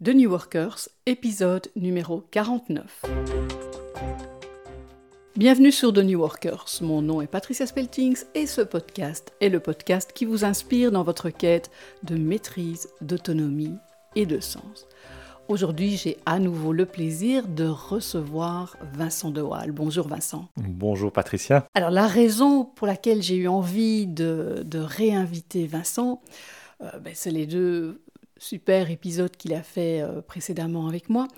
The New Workers, épisode numéro 49. Bienvenue sur The New Workers. Mon nom est Patricia Speltings et ce podcast est le podcast qui vous inspire dans votre quête de maîtrise, d'autonomie et de sens. Aujourd'hui, j'ai à nouveau le plaisir de recevoir Vincent De Waal. Bonjour Vincent. Bonjour Patricia. Alors la raison pour laquelle j'ai eu envie de, réinviter Vincent, euh, ben, c'est les deux super épisodes qu'il a fait euh, précédemment avec moi.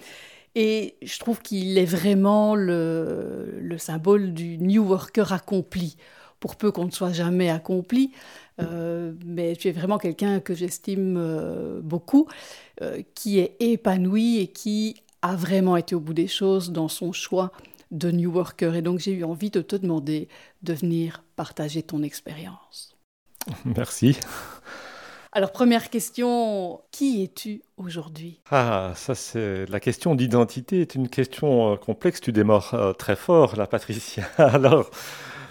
Et je trouve qu'il est vraiment le, le, symbole du New Worker accompli, pour peu qu'on ne soit jamais accompli. Euh, mais tu es vraiment quelqu'un que j'estime euh, beaucoup, qui est épanoui et qui a vraiment été au bout des choses dans son choix de New Worker. Et donc j'ai eu envie de te demander de venir partager ton expérience. Merci. Alors première question, qui es-tu aujourd'hui? Ah, ça c'est la question d'identité est une question complexe. Tu démarres très fort, là, Patricia. Alors.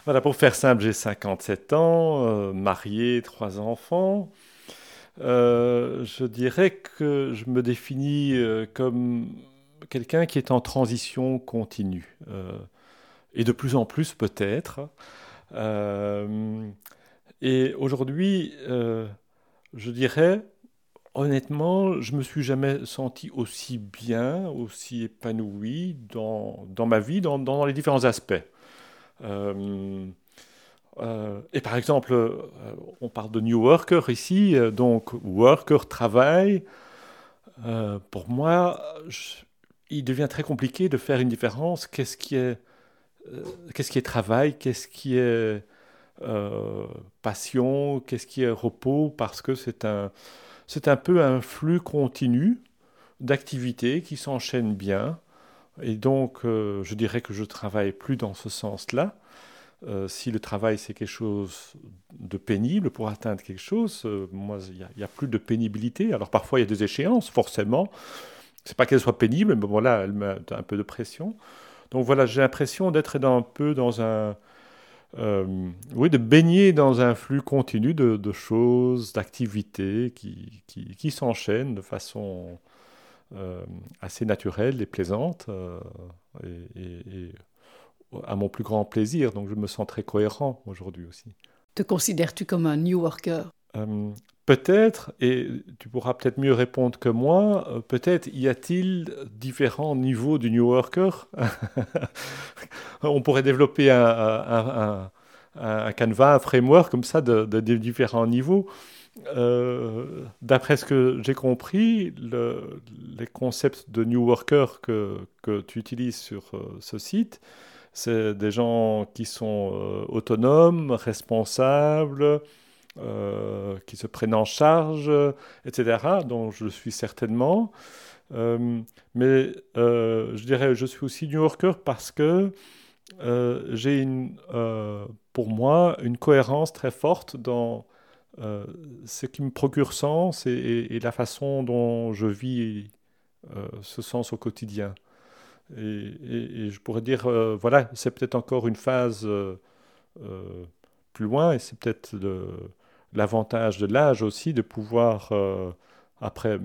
Voilà, pour faire simple, j'ai 57 ans, euh, marié, trois enfants. Euh, je dirais que je me définis euh, comme quelqu'un qui est en transition continue. et de plus en plus peut-être. et aujourd'hui, je dirais, honnêtement, je me suis jamais senti aussi bien, aussi épanoui dans, dans ma vie, dans, dans les différents aspects. Euh, euh, et par exemple, euh, on parle de New Worker ici, donc worker, travail. pour moi, il devient très compliqué de faire une différence. Qu'est-ce qui est, qu'est-ce qui est travail, qu'est-ce qui est passion, qu'est-ce qui est repos, parce que c'est un, c'est un peu un flux continu d'activités qui s'enchaînent bien. Et donc, euh, je dirais que je travaille plus dans ce sens-là. Euh, si le travail c'est quelque chose de pénible pour atteindre quelque chose, euh, moi il n'y a, plus de pénibilité. Alors parfois il y a des échéances, forcément. C'est pas qu'elle soit pénible, mais voilà, elle met un peu de pression. Donc voilà, j'ai l'impression d'être un peu dans un, oui, de baigner dans un flux continu de, choses, d'activités qui, qui, qui s'enchaînent de façon euh, assez naturelle et plaisante, euh, et, à mon plus grand plaisir. Donc je me sens très cohérent aujourd'hui aussi. Te considères-tu comme un New Worker? Euh, Peut-être, et tu pourras peut-être mieux répondre que moi, peut-être y a-t-il différents niveaux du New Worker On pourrait développer un, un, un, canevas, un framework comme ça de, différents niveaux. Euh, d'après ce que j'ai compris, les concepts de New Worker que, tu utilises sur euh, ce site, c'est des gens qui sont euh, autonomes, responsables, qui se prennent en charge, etc., dont je suis certainement. mais je dirais, je suis aussi New Worker parce que j'ai pour moi une cohérence très forte dans euh, ce qui me procure sens et, la façon dont je vis euh, ce sens au quotidien. Et, je pourrais dire, euh, voilà, c'est peut-être encore une phase plus loin, et c'est peut-être l'avantage de l'âge aussi de pouvoir, après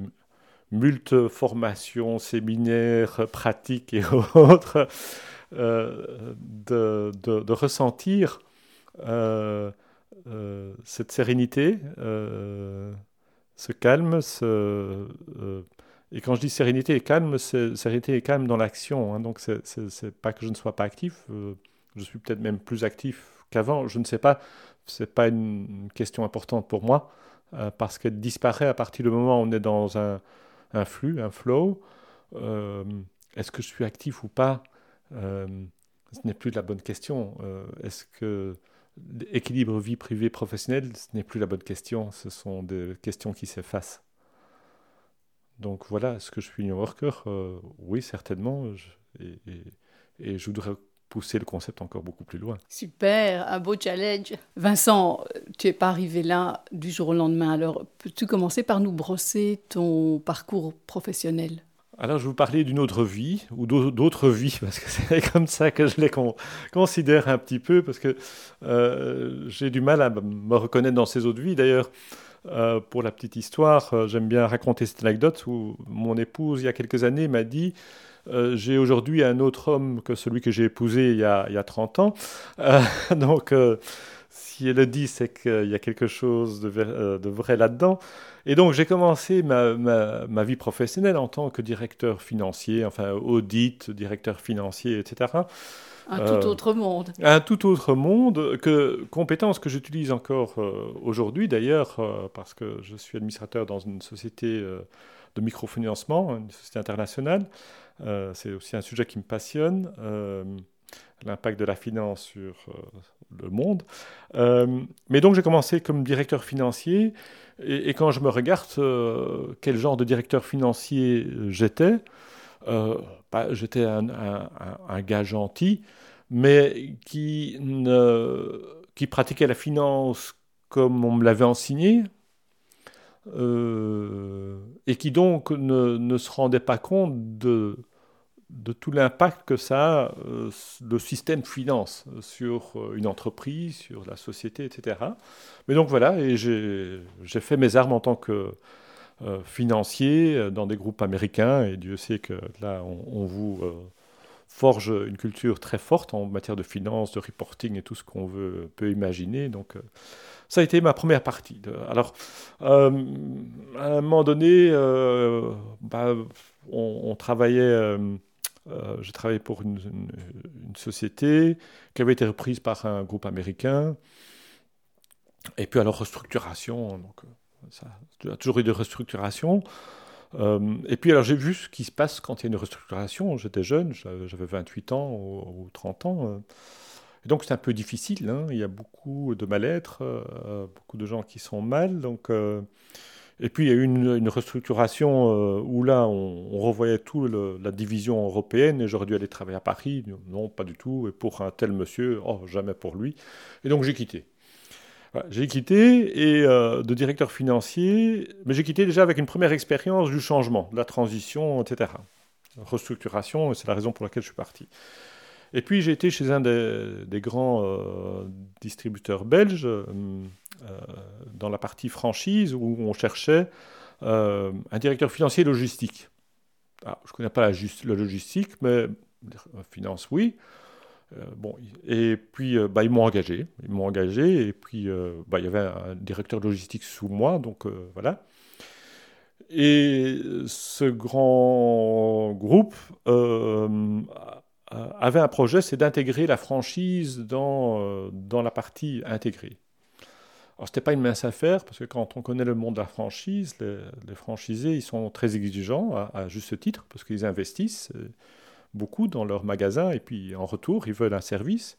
multiples formations, séminaires, pratiques et autres, de, de, de, ressentir euh, cette sérénité, euh, ce calme, ce, euh, et quand je dis sérénité et calme, c'est sérénité et calme dans l'action. Hein, donc c'est pas que je ne sois pas actif, je suis peut-être même plus actif qu'avant. Je ne sais pas, c'est pas une, question importante pour moi parce qu'elle disparaît à partir du moment où on est dans un, flux, un flow. Est-ce que je suis actif ou pas? Ce n'est plus la bonne question. Est-ce que équilibre vie privée professionnelle, ce n'est plus la bonne question, ce sont des questions qui s'effacent. Donc voilà, est-ce que je suis New Worker? Euh, Oui, certainement. et, je voudrais pousser le concept encore beaucoup plus loin. Super, un beau challenge. Vincent, tu n'es pas arrivé là du jour au lendemain. Alors, peux-tu commencer par nous brosser ton parcours professionnel? Alors, je vais vous parler d'une autre vie, ou d'autres vies, parce que c'est comme ça que je les considère un petit peu, parce que euh, j'ai du mal à me reconnaître dans ces autres vies. D'ailleurs, pour la petite histoire, j'aime bien raconter cette anecdote où mon épouse, il y a quelques années, m'a dit J'ai aujourd'hui un autre homme que celui que j'ai épousé il y a, il y a 30 ans. donc, si elle le dit, c'est qu'il y a quelque chose de, euh, vrai là-dedans. Et donc, j'ai commencé ma, vie professionnelle en tant que directeur financier, enfin, audit, directeur financier, etc. Un tout euh, autre monde. Un tout autre monde, que, compétence que j'utilise encore euh, aujourd'hui d'ailleurs, parce que je suis administrateur dans une société de microfinancement, une société internationale. c'est aussi un sujet qui me passionne l'impact de la finance sur euh, le monde. Euh, mais donc j'ai commencé comme directeur financier, et, quand je me regarde euh, quel genre de directeur financier j'étais, bah, j'étais un, gars gentil, mais qui pratiquait la finance comme on me l'avait enseigné, et qui donc ne, se rendait pas compte de tout l'impact que ça a, euh, le système finance sur euh, une entreprise, sur la société, etc. Mais donc voilà, et j'ai fait mes armes en tant que euh, financier dans des groupes américains, et Dieu sait que là, on, vous forge une culture très forte en matière de finance, de reporting et tout ce qu'on peut imaginer. Donc ça a été ma première partie. alors, à un moment donné, bah, on, travaillait euh, j'ai travaillé pour une, société qui avait été reprise par un groupe américain. Et puis alors restructuration, donc euh, ça a toujours eu de restructuration. Euh, et puis alors j'ai vu ce qui se passe quand il y a une restructuration. J'étais jeune, j'avais 28 ans ou, 30 ans. Et donc c'est un peu difficile. Hein. Il y a beaucoup de mal-être, beaucoup de gens qui sont mal. Donc et puis il y a eu une, restructuration euh, où là, on, revoyait tout la division européenne et j'aurais dû aller travailler à Paris. Non, pas du tout. Et pour un tel monsieur, oh, jamais pour lui. Et donc j'ai quitté. j'ai quitté et euh, de directeur financier, mais j'ai quitté déjà avec une première expérience du changement, de la transition, etc. Restructuration, c'est la raison pour laquelle je suis parti. Et puis j'ai été chez un des, grands euh, distributeurs belges euh, dans la partie franchise où on cherchait euh, un directeur financier logistique. Je ne connais pas la, la, logistique, mais euh, finance, oui. bon, et puis bah, ils m'ont engagé, ils m'ont engagé, et puis bah, il y avait un directeur logistique sous moi, donc voilà. Et ce grand groupe avait un projet, c'est d'intégrer la franchise dans, dans la partie intégrée. Alors, ce n'était pas une mince affaire, parce que quand on connaît le monde de la franchise, les, franchisés, ils sont très exigeants, à, juste titre, parce qu'ils investissent euh, beaucoup dans leur magasin, et puis en retour, ils veulent un service.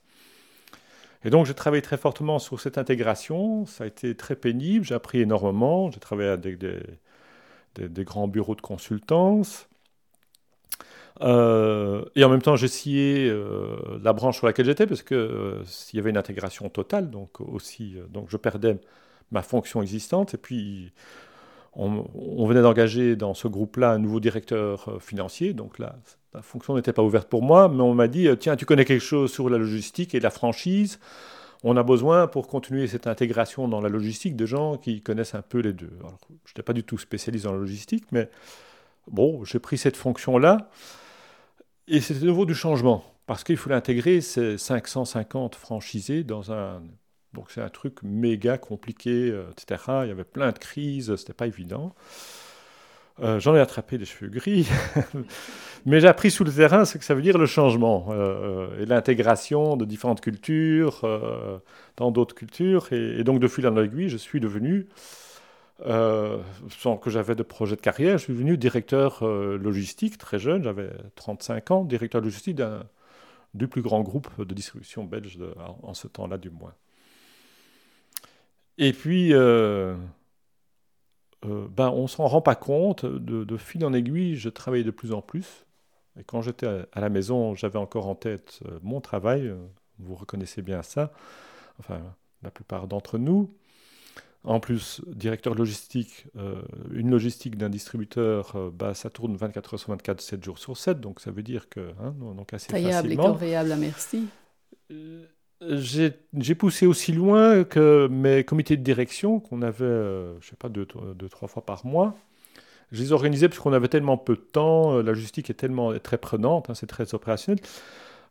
Et donc, j'ai travaillé très fortement sur cette intégration. Ça a été très pénible, j'ai appris énormément. J'ai travaillé avec des grands bureaux de consultance. Euh, et en même temps, j'ai scié euh, la branche sur laquelle j'étais parce que euh, s'il y avait une intégration totale, donc aussi, donc je perdais ma fonction existante. Et puis, on, venait d'engager dans ce groupe-là un nouveau directeur financier. Donc là, la fonction n'était pas ouverte pour moi, mais on m'a dit tiens, tu connais quelque chose sur la logistique et la franchise? On a besoin pour continuer cette intégration dans la logistique de gens qui connaissent un peu les deux. je n'étais pas du tout spécialiste dans la logistique, mais bon, j'ai pris cette fonction-là. Et c'était de nouveau du changement, parce qu'il faut intégrer ces 550 franchisés dans un... Donc c'est un truc méga compliqué, euh, etc. Il y avait plein de crises, c'était pas évident. Euh, j'en ai attrapé des cheveux gris, mais j'ai appris sous le terrain ce que ça veut dire le changement euh, et l'intégration de différentes cultures dans d'autres cultures. Et, donc de fil en aiguille, je suis devenu euh, sans que j'avais de projet de carrière, je suis devenu directeur euh, logistique très jeune, j'avais 35 ans, directeur logistique du plus grand groupe de distribution belge en, ce temps-là du moins. Et puis, euh, ben, on s'en rend pas compte, de, fil en aiguille, je travaillais de plus en plus. Et quand j'étais à, la maison, j'avais encore en tête mon travail, vous reconnaissez bien ça, enfin la plupart d'entre nous. En plus, directeur logistique, euh, une logistique d'un distributeur, euh, bah, ça tourne 24 heures sur 24, 7 jours sur 7, donc ça veut dire que, hein, donc assez Taillable facilement. et corvéable à merci. Euh, j'ai poussé aussi loin que mes comités de direction, qu'on avait, je sais pas, deux, deux, trois fois par mois, je les organisais parce qu'on avait tellement peu de temps, la logistique est tellement très prenante, hein, c'est très opérationnel,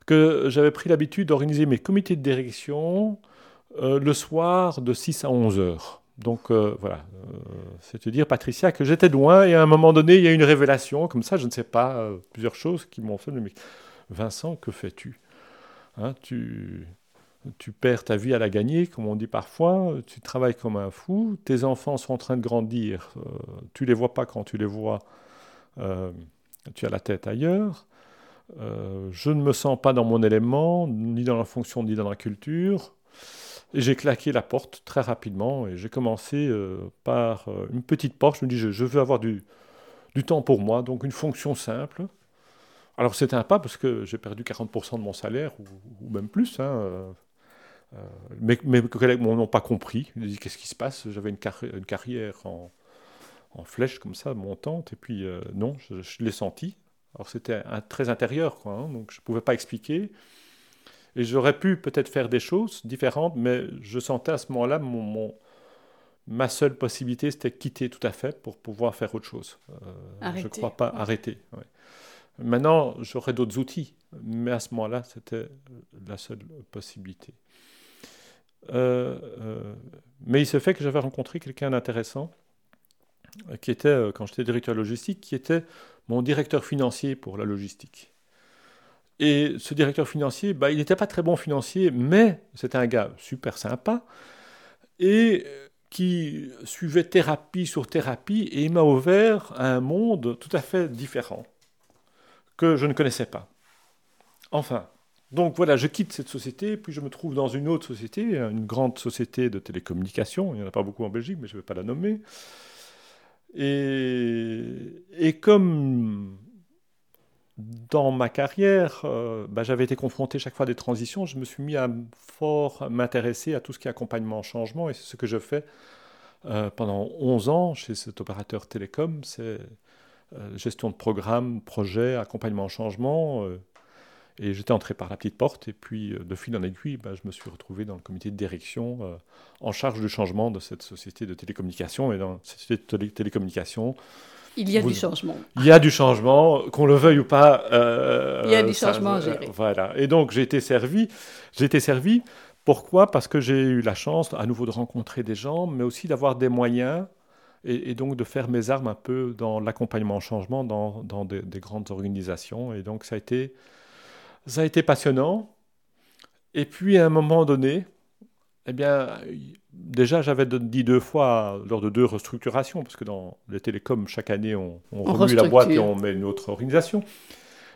que j'avais pris l'habitude d'organiser mes comités de direction le soir de 6 à 11 heures. Donc voilà, c'est te dire, Patricia, que j'étais loin et à un moment donné, il y a une révélation, comme ça, je ne sais pas, plusieurs choses qui m'ont fait, mais Vincent, que fais-tu? Hein, tu, tu perds ta vie à la gagner, comme on dit parfois, tu travailles comme un fou, tes enfants sont en train de grandir, tu euh, les vois pas quand tu les vois, euh, tu as la tête ailleurs, euh, je ne me sens pas dans mon élément, ni dans la fonction, ni dans la culture, j'ai claqué la porte très rapidement, et j'ai commencé par une petite porte, je me dis, je, veux avoir du, temps pour moi, donc une fonction simple, alors c'était un pas parce que j'ai perdu 40% de mon salaire, ou, même plus. Hein, euh, mes collègues n'ont pas compris. Ils m'ont dit qu'est-ce qui se passe? J'avais une, carrière en, flèche comme ça, montante, et puis euh, non, je, l'ai senti. Alors c'était très intérieur, quoi, hein, donc je ne pouvais pas expliquer. Et j'aurais pu peut-être faire des choses différentes, mais je sentais à ce moment-là mon, ma seule possibilité, c'était quitter tout à fait pour pouvoir faire autre chose. Euh, je ne crois pas arrêter. Maintenant, j'aurais d'autres outils, mais à ce moment-là, c'était la seule possibilité. Euh, euh, mais il se fait que j'avais rencontré quelqu'un d'intéressant, qui était, euh, quand j'étais directeur logistique, qui était mon directeur financier pour la logistique. Et ce directeur financier, bah, il n'était pas très bon financier, mais c'était un gars super sympa, et qui suivait thérapie sur thérapie, et il m'a ouvert un monde tout à fait différent, que je ne connaissais pas. Enfin, donc voilà, je quitte cette société, puis je me trouve dans une autre société, une grande société de télécommunications. Il n'y en a pas beaucoup en Belgique, mais je ne vais pas la nommer. Et, comme dans ma carrière, euh, bah, j'avais été confronté chaque fois des transitions, je me suis mis à fort m'intéresser à tout ce qui est accompagnement en changement, et c'est ce que je fais euh, pendant 11 ans chez cet opérateur télécom, c'est euh, gestion de programme, projet, accompagnement en changement, et j'étais entré par la petite porte, et puis de fil en aiguille, bah, je me suis retrouvé dans le comité de direction en charge du changement de cette société de télécommunications. Et dans cette société de télécommunications, il y a du changement. Il y a du changement, qu'on le veuille ou pas. Euh, il y a du changement à gérer. voilà. Et donc j'ai été servi. J'ai été servi. Pourquoi? Parce que j'ai eu la chance à nouveau de rencontrer des gens, mais aussi d'avoir des moyens et, donc de faire mes armes un peu dans l'accompagnement au changement dans, dans des, des, grandes organisations. Et donc ça a été ça a été passionnant. Et puis, à un moment donné, eh bien, déjà, j'avais dit deux fois, lors de deux restructurations, parce que dans les télécoms, chaque année, on, remue la boîte et on met une autre organisation.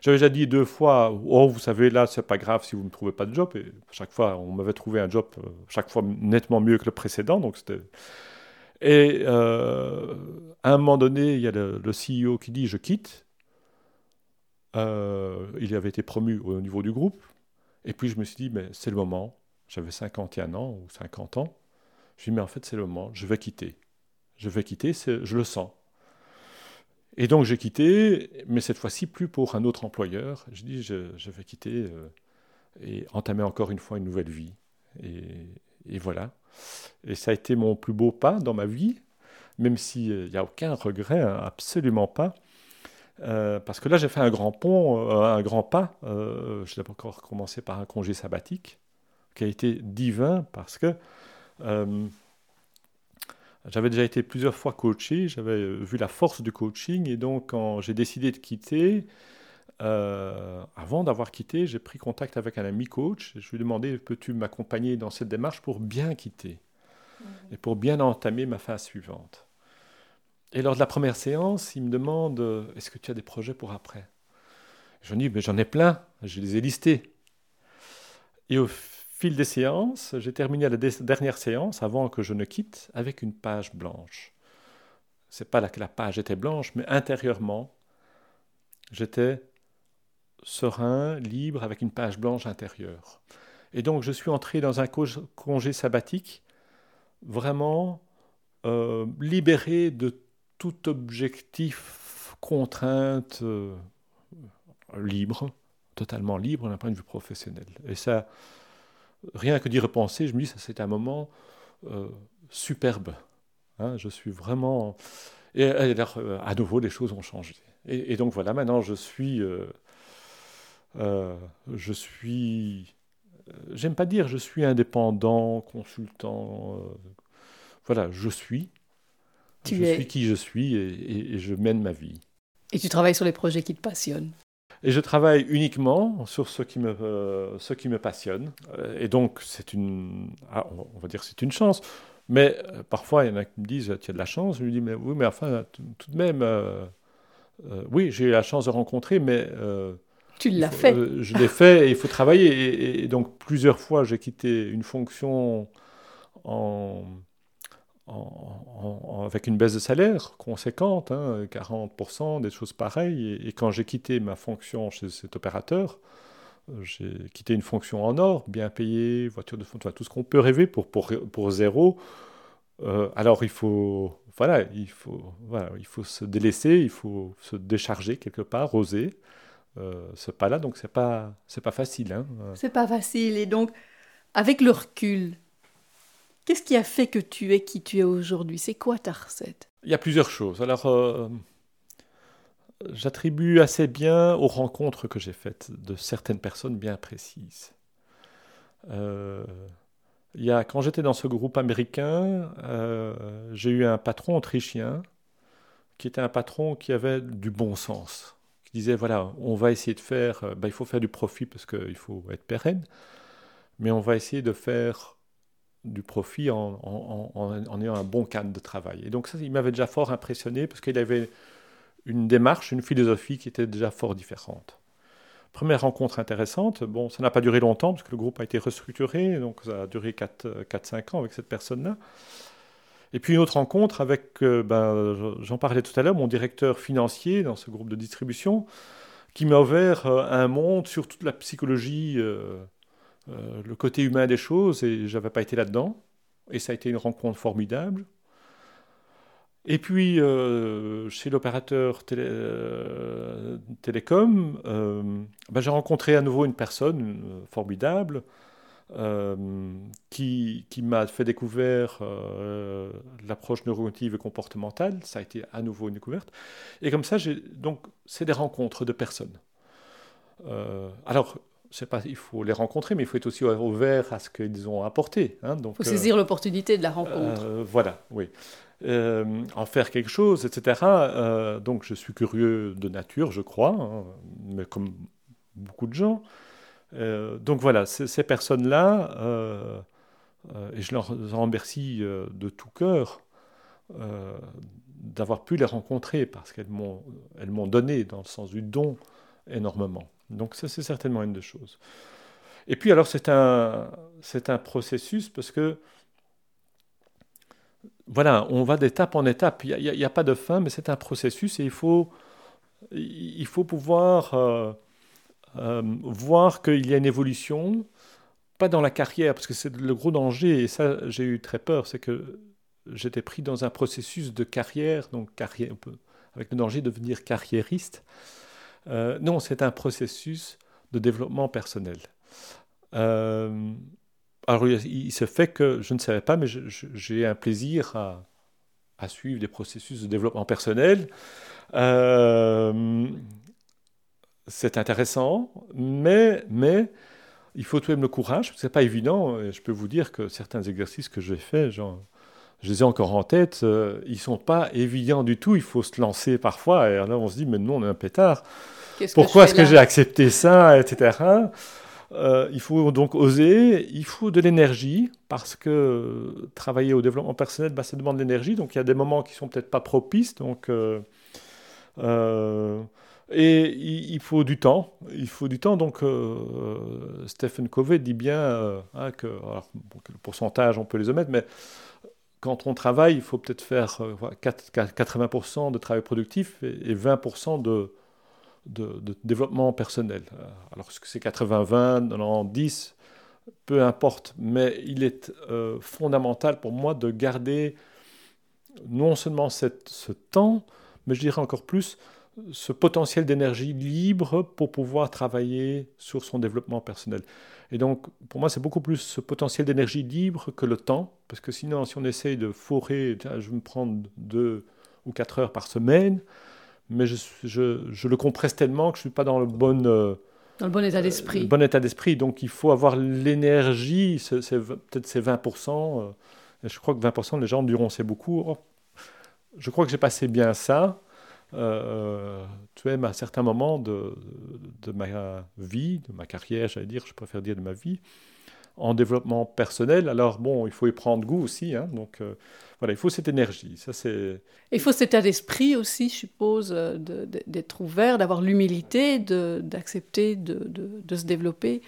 J'avais déjà dit deux fois, oh, vous savez, là, c'est pas grave si vous ne trouvez pas de job. Et chaque fois, on m'avait trouvé un job, euh, chaque fois nettement mieux que le précédent. Donc c'était. Et euh, à un moment donné, il y a le, le CEO qui dit je quitte. Euh, il avait été promu au niveau du groupe. Et puis je me suis dit, mais c'est le moment. J'avais 51 ans ou 50 ans. Je suis dit, mais en fait, c'est le moment. Je vais quitter. Je vais quitter, je le sens. Et donc j'ai quitté, mais cette fois-ci plus pour un autre employeur. Je dis, je, je vais quitter euh, et entamer encore une fois une nouvelle vie. Et, voilà. Et ça a été mon plus beau pas dans ma vie, même s'il n'y a aucun regret, hein, absolument pas. Euh, parce que là, j'ai fait un grand pont, euh, un grand pas. Euh, je n'ai pas encore commencé par un congé sabbatique, qui a été divin parce que j'avais déjà été plusieurs fois coaché, j'avais vu la force du coaching, et donc quand j'ai décidé de quitter, avant d'avoir quitté, j'ai pris contact avec un ami coach. Je lui ai demandé peux-tu m'accompagner dans cette démarche pour bien quitter mmh. et pour bien entamer ma phase suivante? Et lors de la première séance, il me demande euh, Est-ce que tu as des projets pour après? Je lui dis mais J'en ai plein, je les ai listés. Et au fil des séances, j'ai terminé la dernière séance, avant que je ne quitte, avec une page blanche. C'est pas là que la page était blanche, mais intérieurement, j'étais serein, libre, avec une page blanche intérieure. Et donc, je suis entré dans un congé sabbatique vraiment euh, libéré de tout objectif, contrainte euh, libre, totalement libre d'un point de vue professionnel. Et ça, rien que d'y repenser, je me dis, ça c'est un moment superbe. Hein, je suis vraiment... Et, alors, à nouveau, les choses ont changé. Et, donc voilà, maintenant je suis... je suis... J'aime pas dire je suis indépendant, consultant. voilà, je suis. je suis qui je suis et je mène ma vie. Et tu travailles sur les projets qui te passionnent et je travaille uniquement sur ce qui me, euh, ce qui me passionne. Euh, et donc, c'est une, ah, on va dire c'est une chance. Mais euh, parfois, il y en a qui me disent, tu as de la chance? Je lui dis, mais oui, mais enfin, tout de même, oui, j'ai eu la chance de rencontrer, mais... tu l'as fait. je l'ai fait et il faut travailler. et donc, plusieurs fois, j'ai quitté une fonction en avec une baisse de salaire conséquente, 40%, hein, des choses pareilles. Et, quand j'ai quitté ma fonction chez cet opérateur, j'ai quitté une fonction en or, bien payée, voiture de fonction, tout ce qu'on peut rêver pour, pour, pour zéro. Euh, alors il faut, voilà, il, faut, voilà, il faut se délaisser, il faut se décharger quelque part, oser. Euh, ce pas-là, donc c'est pas, pas facile. Hein. C'est pas facile. Et donc, avec le recul, Qu'est-ce qui a fait que tu es qui tu es aujourd'hui? C'est quoi ta recette? Il y a plusieurs choses. Alors, euh, j'attribue assez bien aux rencontres que j'ai faites de certaines personnes bien précises. Euh, il y a, quand j'étais dans ce groupe américain, euh, j'ai eu un patron autrichien qui était un patron qui avait du bon sens, qui disait voilà, on va essayer de faire, ben, il faut faire du profit parce qu'il faut être pérenne, mais on va essayer de faire du profit en, ayant un bon cadre de travail. Et donc ça, il m'avait déjà fort impressionné parce qu'il avait une démarche, une philosophie qui était déjà fort différente. Première rencontre intéressante, bon, ça n'a pas duré longtemps parce que le groupe a été restructuré, donc ça a duré 4-5 ans avec cette personne-là. Et puis une autre rencontre avec, euh, ben, j'en parlais tout à l'heure, mon directeur financier dans ce groupe de distribution, qui m'a ouvert euh, un monde sur toute la psychologie. Euh, euh, le côté humain des choses et j'avais pas été là-dedans. Et ça a été une rencontre formidable. Et puis, euh, chez l'opérateur euh, télécom, ben, j'ai rencontré à nouveau une personne formidable qui, qui m'a fait découvrir l'approche neurocognitive et comportementale. Ça a été à nouveau une découverte. Et comme ça, donc, c'est des rencontres de personnes. alors, pas, il faut les rencontrer, mais il faut être aussi ouvert à ce qu'ils ont apporté. Hein, donc, il faut saisir euh, l'opportunité de la rencontre. Euh, voilà, oui. Euh, en faire quelque chose, etc. donc je suis curieux de nature, je crois, hein, mais comme beaucoup de gens. donc voilà, ces personnes-là, et je leur en remercie de tout cœur d'avoir pu les rencontrer parce qu'elles m'ont donné, dans le sens du don, énormément. Donc ça, c'est certainement une des choses. Et puis alors, c'est un, un processus parce que, voilà, on va d'étape en étape. Il n'y a, pas de fin, mais c'est un processus et il faut, il faut pouvoir euh, euh, voir qu'il y a une évolution, pas dans la carrière, parce que c'est le gros danger, et ça, j'ai eu très peur, c'est que j'étais pris dans un processus de carrière, donc carrière, avec le danger de devenir carriériste. Euh, non, c'est un processus de développement personnel. Euh, alors, il, se fait que, je ne savais pas, mais j'ai un plaisir à, suivre des processus de développement personnel. Euh, c'est intéressant, mais, il faut tout de même le courage. Ce n'est pas évident. Je peux vous dire que certains exercices que j'ai faits, genre, je les ai encore en tête, ils ne sont pas évidents du tout. Il faut se lancer parfois. Et là, on se dit, mais non, on est un pétard. Pourquoi est-ce que j'ai accepté ça, etc. Euh, il faut donc oser, il faut de l'énergie, parce que travailler au développement personnel, bah, ça demande de l'énergie, donc il y a des moments qui sont peut-être pas propices, donc, euh, euh, et il, faut du temps, il faut du temps, donc Stephen Covey dit bien hein, que, le pourcentage, on peut les omettre, mais quand on travaille, il faut peut-être faire 80% de travail productif et 20% de développement personnel. Euh, alors, est-ce que c'est 80-20, 90 Peu importe, mais il est euh, fondamental pour moi de garder non seulement ce temps, mais je dirais encore plus ce potentiel d'énergie libre pour pouvoir travailler sur son développement personnel. Et donc, pour moi, c'est beaucoup plus ce potentiel d'énergie libre que le temps, parce que sinon, si on essaye de forer, je vais me prendre deux ou quatre heures par semaine, mais je, je, le compresse tellement que je ne suis pas dans le bon... Euh, dans le bon état d'esprit. bon état d'esprit. Donc, il faut avoir l'énergie, c'est, peut-être c'est 20%. Euh, et je crois que 20% les gens diront c'est beaucoup. Oh, je crois que j'ai passé bien ça. Euh, tu es à certains moments de, de, ma vie, de ma carrière, j'allais dire, je préfère dire de ma vie, en développement personnel. Alors bon, il faut y prendre goût aussi. Hein, donc euh, voilà, il faut cette énergie. Ça c'est. Il faut cet état d'esprit aussi, je suppose, euh, d'être ouvert, d'avoir l'humilité, d'accepter de, de, se développer.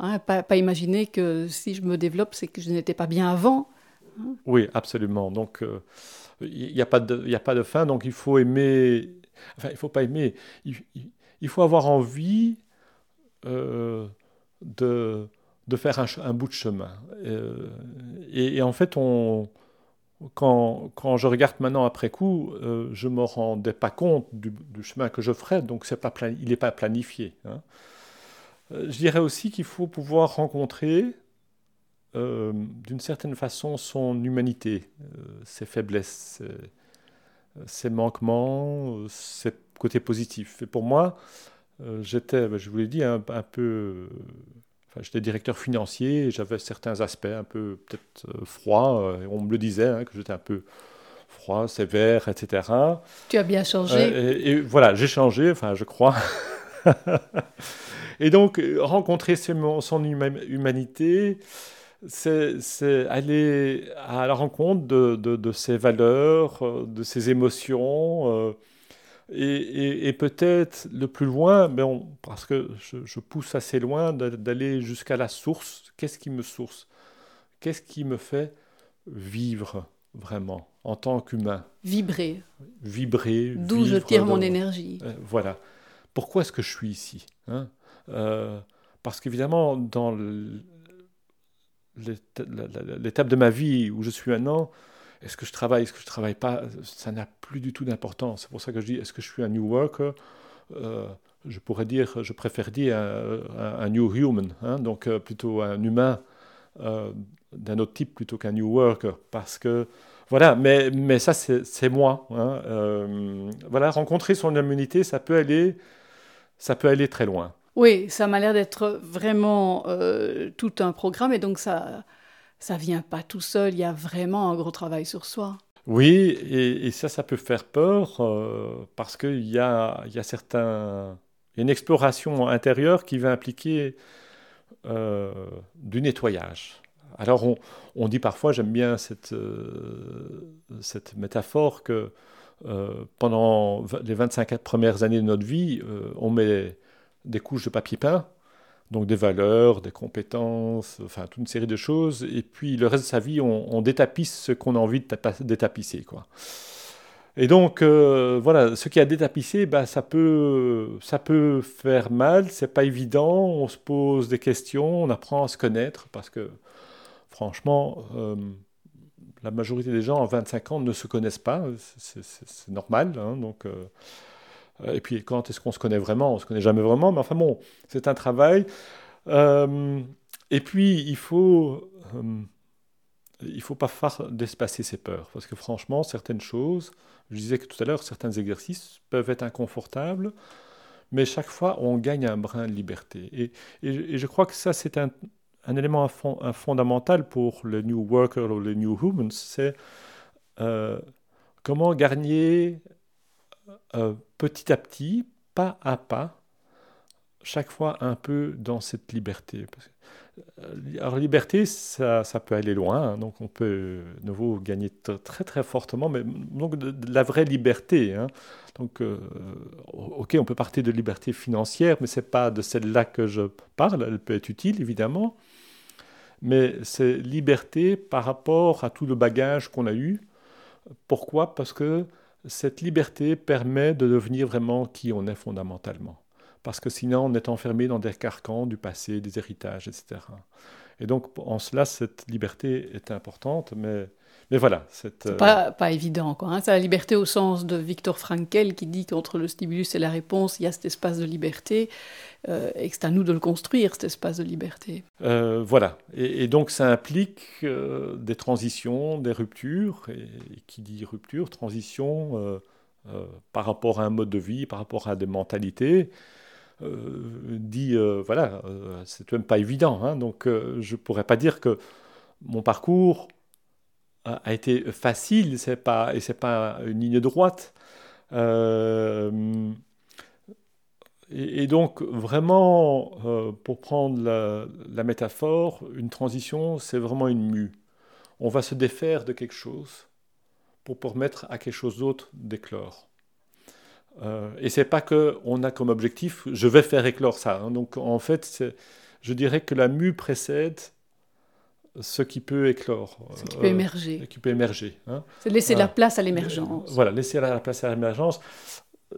Hein, pas, imaginer que si je me développe, c'est que je n'étais pas bien avant. Oui, absolument. Donc il n'y a, pas de, a pas de fin, donc il faut aimer, enfin il faut pas aimer, il, faut avoir envie euh, de, de faire un, bout de chemin. Euh, et, en fait, on, quand, quand, je regarde maintenant après coup, euh, je ne me rendais pas compte du, chemin que je ferais, donc pas il n'est pas planifié. Hein. Je dirais aussi qu'il faut pouvoir rencontrer euh, d'une certaine façon son humanité, euh, ses faiblesses, ses, manquements, ses côtés positifs. Et pour moi, euh, j'étais, ben, je vous l'ai dit, un, peu... Enfin, j'étais directeur financier, j'avais certains aspects un peu peut-être froids, on me le disait, hein, que j'étais un peu froid, sévère, etc. Tu as bien changé. et, voilà, j'ai changé, enfin je crois. et donc, rencontrer son humanité, c'est aller à la rencontre de, de, ses valeurs, euh, de ses émotions, euh, et, et, peut-être le plus loin, mais parce que je, pousse assez loin, d'aller jusqu'à la source. Qu'est-ce qui me source? Qu'est-ce qui me fait vivre vraiment en tant qu'humain? Vibrer. Vibrer. D'où je tire mon énergie. Euh, voilà. Pourquoi est-ce que je suis ici hein? Parce qu'évidemment, dans le, l'étape de ma vie où je suis maintenant, est-ce que je travaille, est-ce que je travaille pas, ça n'a plus du tout d'importance. C'est pour ça que je dis, est-ce que je suis un new worker? Euh, Je pourrais dire, je préfère dire un, new human, hein, donc euh, plutôt un humain euh, d'un autre type plutôt qu'un new worker, parce que voilà, mais, mais ça c'est moi. Hein, voilà, rencontrer son immunité, ça peut aller, ça peut aller très loin. Oui, ça m'a l'air d'être vraiment euh, tout un programme et donc ça ça vient pas tout seul, il y a vraiment un gros travail sur soi. Oui, et, ça, ça peut faire peur euh, parce qu'il y a, y a certains... une exploration intérieure qui va impliquer euh, du nettoyage. Alors on, on dit parfois, j'aime bien cette, cette métaphore que pendant les 25 premières années de notre vie, on met des couches de papier peint, donc des valeurs, des compétences, enfin toute une série de choses, et puis le reste de sa vie, on, détapisse ce qu'on a envie de détapisser. Quoi. Et donc, euh, voilà, ce qui a détapissé, bah, ça, peut, ça peut faire mal, c'est pas évident, on se pose des questions, on apprend à se connaître, parce que franchement, euh, la majorité des gens en 25 ans ne se connaissent pas, c'est normal, hein, donc... Euh, et puis, quand est-ce qu'on se connaît vraiment? On se connaît jamais vraiment, mais enfin bon, c'est un travail. Euh, et puis, il faut... Euh, il faut pas faire d'espacer ses peurs, parce que franchement, certaines choses, je disais que tout à l'heure, certains exercices peuvent être inconfortables, mais chaque fois, on gagne un brin de liberté. Et, je crois que ça, c'est un, élément fondamental pour le New Worker ou le New Humans, c'est euh, comment gagner euh, petit à petit, pas à pas, chaque fois un peu dans cette liberté. Euh, alors liberté, ça, ça, peut aller loin, hein, donc on peut de nouveau gagner très très fortement, mais donc de, la vraie liberté. Hein. Donc, euh, ok, on peut partir de liberté financière, mais c'est pas de celle-là que je parle. Elle peut être utile évidemment, mais c'est liberté par rapport à tout le bagage qu'on a eu. Pourquoi? Parce que cette liberté permet de devenir vraiment qui on est fondamentalement. Parce que sinon, on est enfermé dans des carcans du passé, des héritages, etc. Et donc, en cela, cette liberté est importante, mais mais voilà. C'est euh, pas, pas évident. Quoi, hein. C'est la liberté au sens de Victor Frankel qui dit qu'entre le stimulus et la réponse, il y a cet espace de liberté euh, et que c'est à nous de le construire, cet espace de liberté. Euh, voilà. Et, donc ça implique des transitions, des ruptures. Et, qui dit rupture, transition par rapport à un mode de vie, par rapport à des mentalités. dit voilà, c'est même pas évident. Hein. donc je pourrais pas dire que mon parcours a été facile, c'est pas et c'est pas une ligne droite. Euh, et, donc vraiment, euh, pour prendre la, métaphore, une transition, c'est vraiment une mue. On va se défaire de quelque chose pour permettre à quelque chose d'autre d'éclore. Euh, et c'est pas que on a comme objectif, je vais faire éclore ça. Hein. Donc en fait, je dirais que la mue précède ce qui peut éclore. Ce qui peut émerger. Qui peut émerger. Hein. C'est laisser la place à l'émergence. Voilà, laisser la place à l'émergence.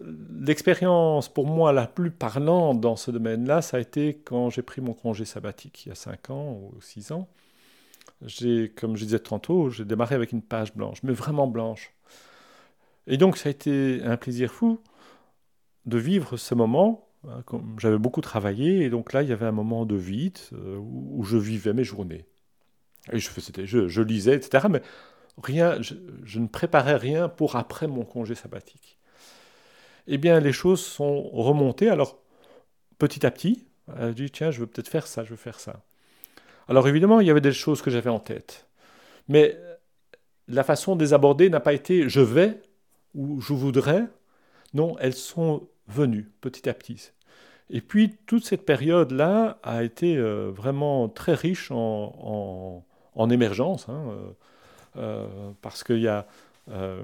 L'expérience pour moi la plus parlante dans ce domaine-là, ça a été quand j'ai pris mon congé sabbatique il y a 5 ans ou 6 ans. J'ai, comme je disais tantôt, j'ai démarré avec une page blanche, mais vraiment blanche. Et donc ça a été un plaisir fou de vivre ce moment. Hein, j'avais beaucoup travaillé et donc là il y avait un moment de vide euh, où je vivais mes journées. Je, lisais, etc. Mais rien, je, ne préparais rien pour après mon congé sabbatique. Eh bien, les choses sont remontées. Alors, petit à petit, je dit, tiens, je veux peut-être faire ça, je veux faire ça. Alors, évidemment, il y avait des choses que j'avais en tête. Mais la façon de les aborder n'a pas été je vais ou je voudrais. Non, elles sont venues petit à petit. Et puis, toute cette période-là a été euh, vraiment très riche en émergence, hein, euh, euh, parce qu'il y a euh,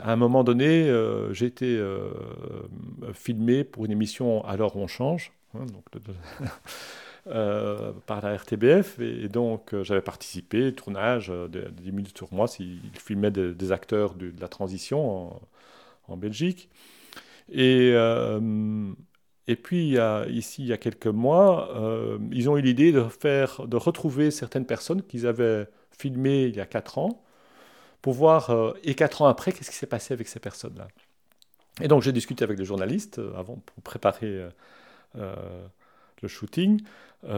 à un moment donné, j'ai été filmé pour une émission Alors on change, hein, donc par la RTBF, et, donc j'avais participé, tournage de, 10 minutes sur moi, il filmait des, acteurs de, la transition en, en Belgique. Et, et puis, ici, il y a quelques mois, euh, ils ont eu l'idée de, faire, de retrouver certaines personnes qu'ils avaient filmées il y a quatre ans, pour voir, euh, et quatre ans après, qu'est-ce qui s'est passé avec ces personnes-là. Et donc, j'ai discuté avec des journalistes euh, avant pour préparer le shooting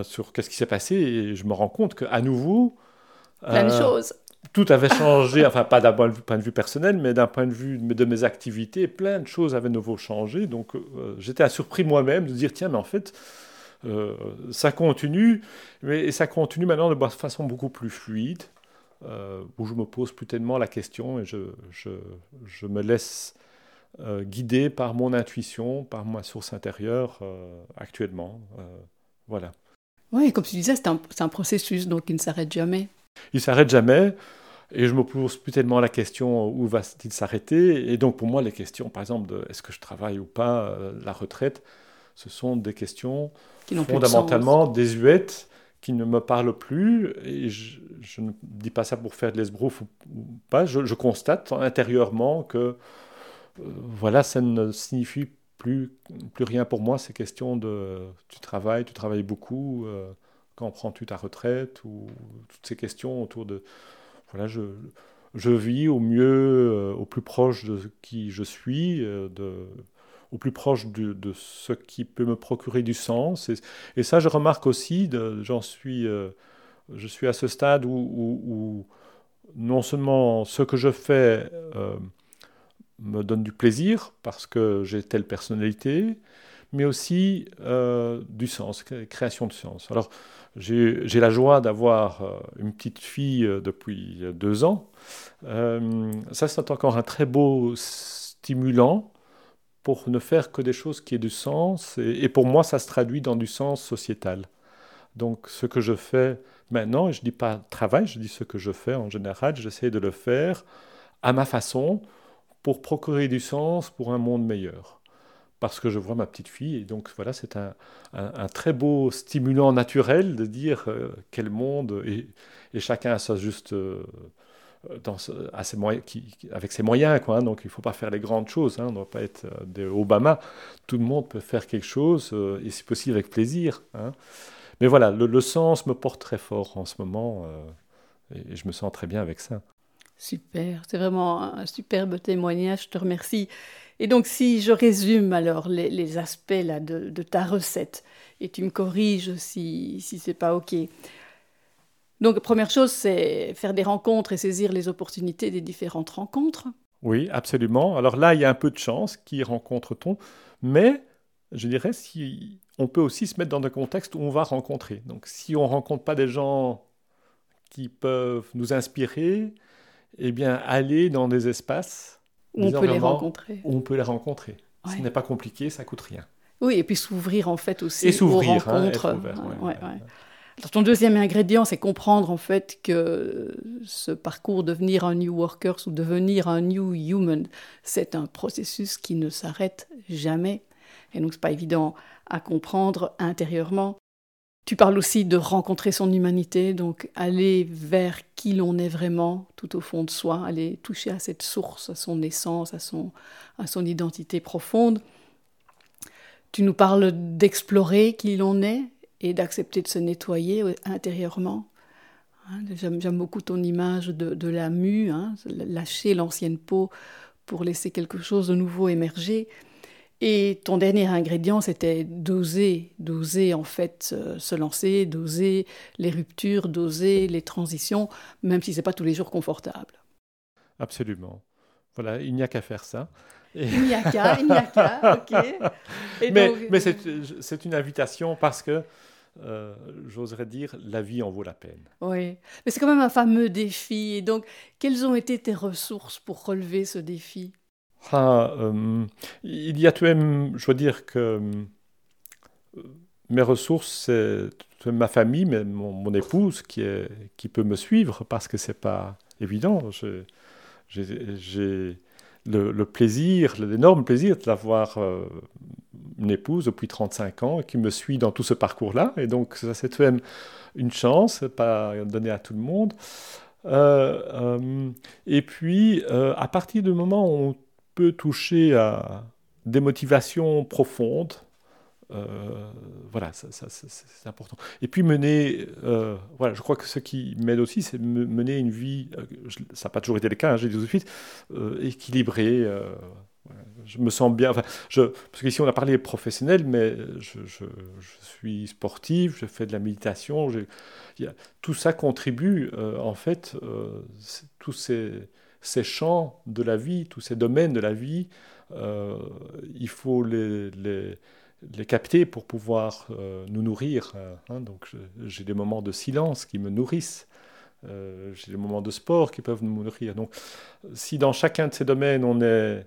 sur qu'est-ce qui s'est passé, et je me rends compte qu'à nouveau... Plein de choses tout avait changé, enfin pas d'un point, de vue personnel, mais d'un point de vue de mes activités, plein de choses avaient nouveau changé. Donc euh, j'étais surpris moi-même de dire tiens, mais en fait, euh, ça continue, mais ça continue maintenant de façon beaucoup plus fluide, euh, où je me pose plus tellement la question et je, je, me laisse guider par mon intuition, par ma source intérieure actuellement. voilà. Oui, comme tu disais, c'est un, un processus donc il ne s'arrête jamais. Il s'arrête jamais. Et je me pose plus tellement la question où va-t-il s'arrêter? Et donc pour moi, les questions, par exemple, de est-ce que je travaille ou pas, euh, la retraite, ce sont des questions fondamentalement désuètes qui ne me parlent plus. Et je, ne dis pas ça pour faire de l'esbrouf ou, pas. Je, constate intérieurement que euh, voilà, ça ne signifie plus, plus rien pour moi. Ces questions de tu travailles, tu travailles beaucoup. Euh, quand prends-tu ta retraite ou toutes ces questions autour de voilà je, je vis au mieux euh, au plus proche de qui je suis euh, de, au plus proche de, de, ce qui peut me procurer du sens. Et, ça je remarque aussi j'en suis euh, je suis à ce stade où, où, non seulement ce que je fais me donne du plaisir parce que j'ai telle personnalité mais aussi du sens création de sens. Alors j'ai la joie d'avoir euh, une petite fille euh, depuis deux ans. Euh, ça, c'est encore un très beau stimulant pour ne faire que des choses qui aient du sens. Et, pour moi, ça se traduit dans du sens sociétal. Donc, ce que je fais maintenant, et je ne dis pas travail, je dis ce que je fais en général, j'essaie de le faire à ma façon pour procurer du sens pour un monde meilleur parce que je vois ma petite fille. Et donc voilà, c'est un, un, très beau stimulant naturel de dire euh, quel monde, et, chacun a juste... Euh, avec ses moyens, quoi, hein. donc il ne faut pas faire les grandes choses, hein, on ne doit pas être euh, des Obama, tout le monde peut faire quelque chose, et si possible avec plaisir. Hein. Mais voilà, le, sens me porte très fort en ce moment, et je me sens très bien avec ça. Super, c'est vraiment un superbe témoignage, je te remercie. Et donc si je résume alors les, aspects là, de, ta recette, et tu me corriges si, si c'est pas OK. Donc première chose, c'est faire des rencontres et saisir les opportunités des différentes rencontres. Oui, absolument. Alors là, il y a un peu de chance, qui rencontre-t-on? Mais je dirais, si, on peut aussi se mettre dans un contexte où on va rencontrer. Donc si on ne rencontre pas des gens qui peuvent nous inspirer, eh bien, aller dans des espaces où on peut les rencontrer. Où on peut les rencontrer. Ce n'est pas compliqué, ça coûte rien. Oui, et puis s'ouvrir en fait aussi et aux hein, rencontres. Alors, ton deuxième ingrédient, c'est comprendre en fait que ce parcours devenir un New Workers ou devenir un New Human, c'est un processus qui ne s'arrête jamais. Et donc, c'est pas évident à comprendre intérieurement. Tu parles aussi de rencontrer son humanité, donc aller vers qui l'on est vraiment, tout au fond de soi, aller toucher à cette source, à son essence, à son, à son identité profonde. Tu nous parles d'explorer qui l'on est et d'accepter de se nettoyer intérieurement. Hein, j'aime beaucoup ton image de, la mue, hein, lâcher l'ancienne peau pour laisser quelque chose de nouveau émerger. Et ton dernier ingrédient, c'était d'oser, d'oser en fait euh, se lancer, d'oser les ruptures, d'oser les transitions, même si ce n'est pas tous les jours confortable. Absolument. Voilà, il n'y a qu'à faire ça. Il n'y a qu'à, il n'y a qu'à, ok. mais, mais c'est une invitation parce que, euh, j'oserais dire, la vie en vaut la peine. Oui, mais c'est quand même un fameux défi. Et donc, quelles ont été tes ressources pour relever ce défi? Ah, euh, il y a tout de même, je dois dire que euh, mes ressources, c'est ma famille, mais mon, épouse qui, est, qui peut me suivre parce que c'est pas évident. J'ai le, plaisir, l'énorme plaisir d'avoir euh, une épouse depuis 35 ans qui me suit dans tout ce parcours-là. Et donc, ça, c'est tout de même une chance, pas donnée à tout le monde. et puis, à partir du moment où peut toucher à des motivations profondes. Euh, voilà, ça, c'est important. Et puis mener, euh, voilà, je crois que ce qui m'aide aussi, c'est mener une vie, euh, ça n'a pas toujours été le cas, hein, j'ai dit tout de suite, équilibrée. je me sens bien, enfin, je, parce qu'ici on a parlé professionnel, mais je, suis sportif, je fais de la méditation, tout ça contribue en fait, tous ces ces champs de la vie, tous ces domaines de la vie, euh, il faut les, capter pour pouvoir euh, nous nourrir. Hein. Donc j'ai des moments de silence qui me nourrissent. Euh, j'ai des moments de sport qui peuvent nous nourrir. Donc si dans chacun de ces domaines on est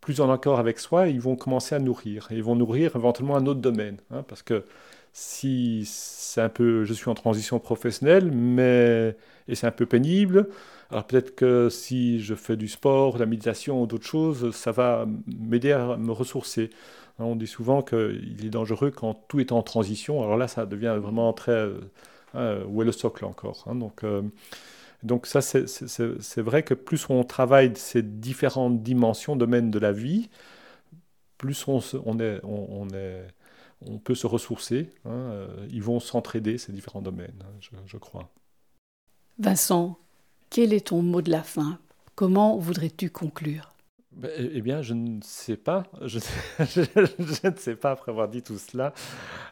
plus en accord avec soi, ils vont commencer à nourrir. Et ils vont nourrir éventuellement un autre domaine. Hein, parce que si c'est un peu, je suis en transition professionnelle, mais et c'est un peu pénible. Alors peut-être que si je fais du sport, la méditation ou d'autres choses, ça va m'aider à me ressourcer. Hein, on dit souvent qu'il est dangereux quand tout est en transition. Alors là, ça devient vraiment très... Euh, où est le socle encore hein, Donc, euh, donc ça, c'est vrai que plus on travaille ces différentes dimensions, domaines de la vie, plus on, peut se ressourcer. Hein, euh, ils vont s'entraider, ces différents domaines, je, je crois. Vincent, quel est ton mot de la fin? Comment voudrais-tu conclure? Ben, eh, eh bien, je ne sais pas. Je, ne sais pas après avoir dit tout cela.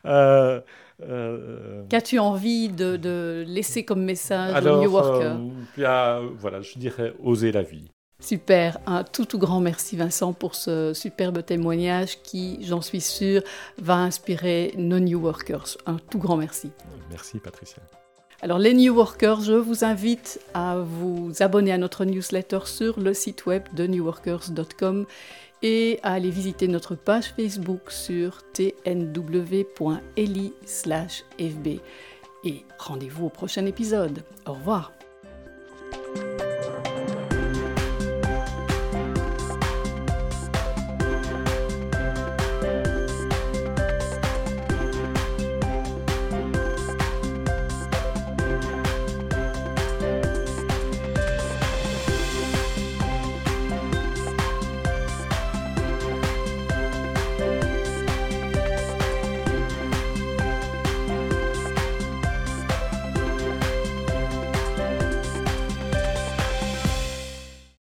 Euh, euh, Qu'as-tu envie de, laisser comme message aux New Workers euh, Voilà, je dirais oser la vie. Super, un tout tout grand merci Vincent pour ce superbe témoignage qui, j'en suis sûr, va inspirer nos New Workers. Un tout grand merci. Merci Patricia. Alors les New Workers, je vous invite à vous abonner à notre newsletter sur le site web de newworkers.com et à aller visiter notre page Facebook sur tnw.eli/fb. Et rendez-vous au prochain épisode. Au revoir.